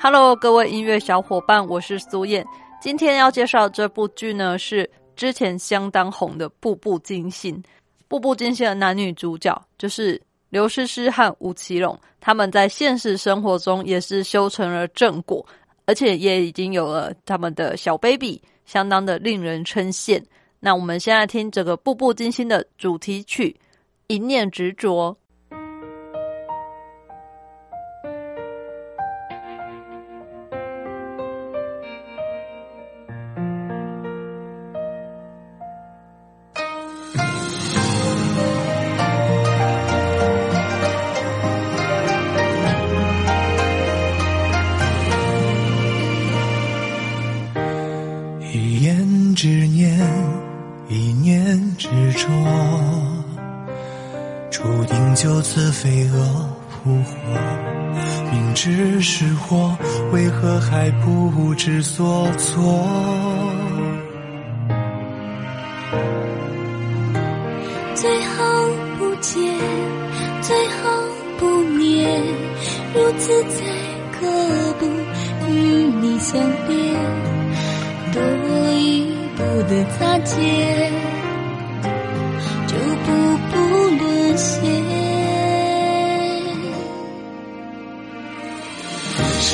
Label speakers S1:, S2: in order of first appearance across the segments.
S1: Hello，各位音乐小伙伴，我是苏燕。今天要介绍这部剧呢，是之前相当红的《步步惊心》。《步步惊心》的男女主角就是刘诗诗和吴奇隆，他们在现实生活中也是修成了正果，而且也已经有了他们的小 baby，相当的令人称羡。那我们现在听这个《步步惊心》的主题曲《一念执着》。
S2: 似飞蛾扑火，明知是祸，为何还不知所措？
S3: 最好不见，最好不念，如此才可不与你相恋，多一步的擦肩，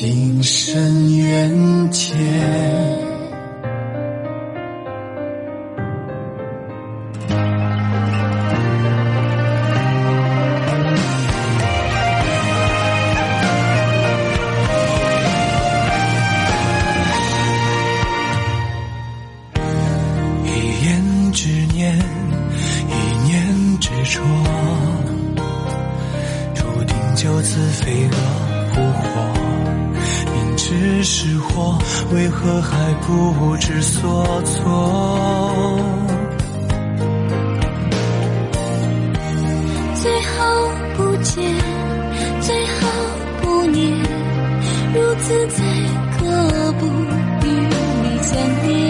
S2: 情深缘浅，一言之念，一念执着，注定就此飞蛾扑火。只是我，为何还不知所措，
S3: 最后不见，最后不念，如此才可不与你相恋。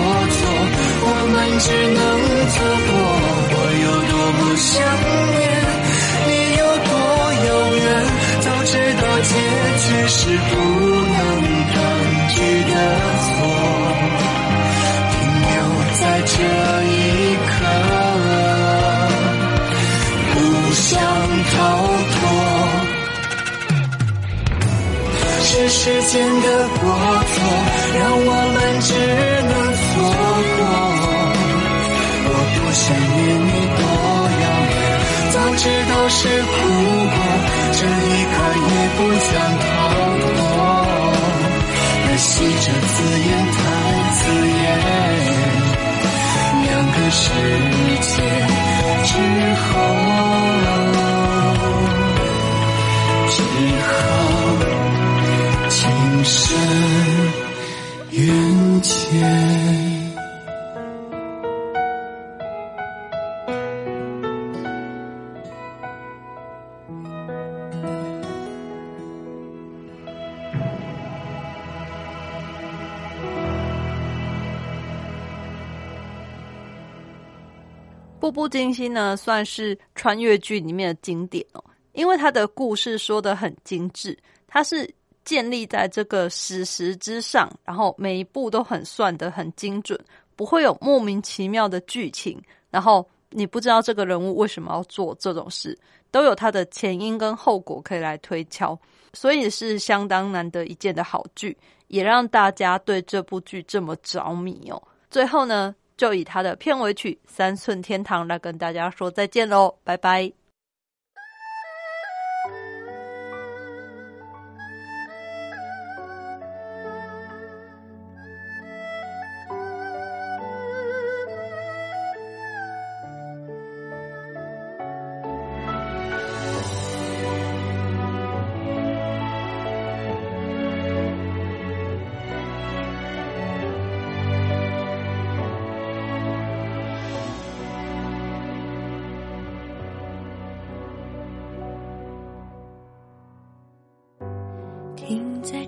S2: 们只能错过。我有多么想念，你有多遥远。早知道结局是不能抗拒的错，停留在这一刻，不想逃脱。是时间的过知道是苦果这一刻也不想逃脱可惜这字眼太刺眼两个世界之后只好情深缘浅
S1: 步步惊心》呢，算是穿越剧里面的经典哦，因为它的故事说的很精致，它是建立在这个史实之上，然后每一步都很算得很精准，不会有莫名其妙的剧情，然后你不知道这个人物为什么要做这种事，都有它的前因跟后果可以来推敲，所以是相当难得一见的好剧，也让大家对这部剧这么着迷哦。最后呢，就以他的片尾曲《三寸天堂》来跟大家说再见喽，拜拜。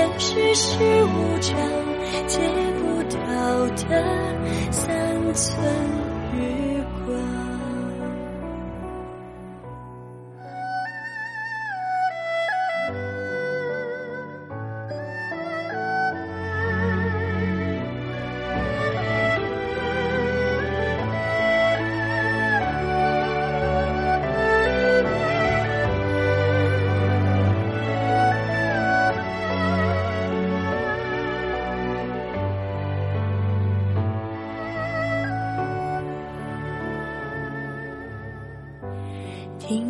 S3: 人世事无常，借不到的三寸日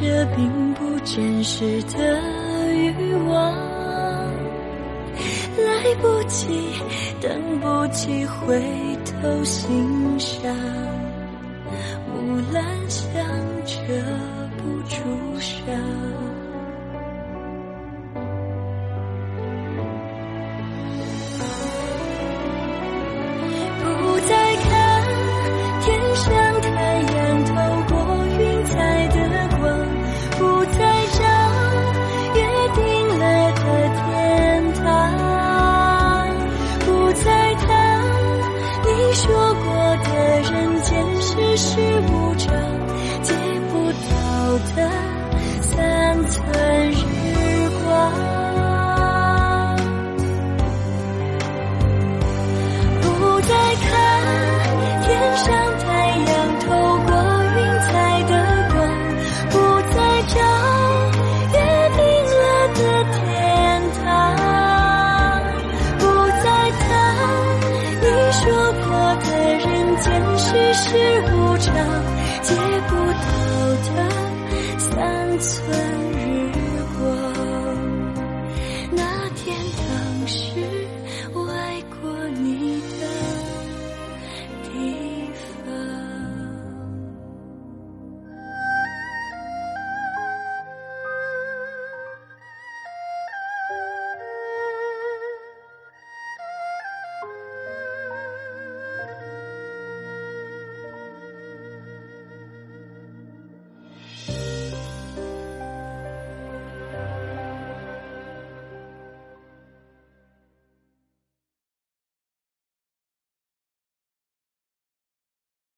S3: 这并不真实的欲望，来不及，等不及回头欣赏，木兰香遮不住伤。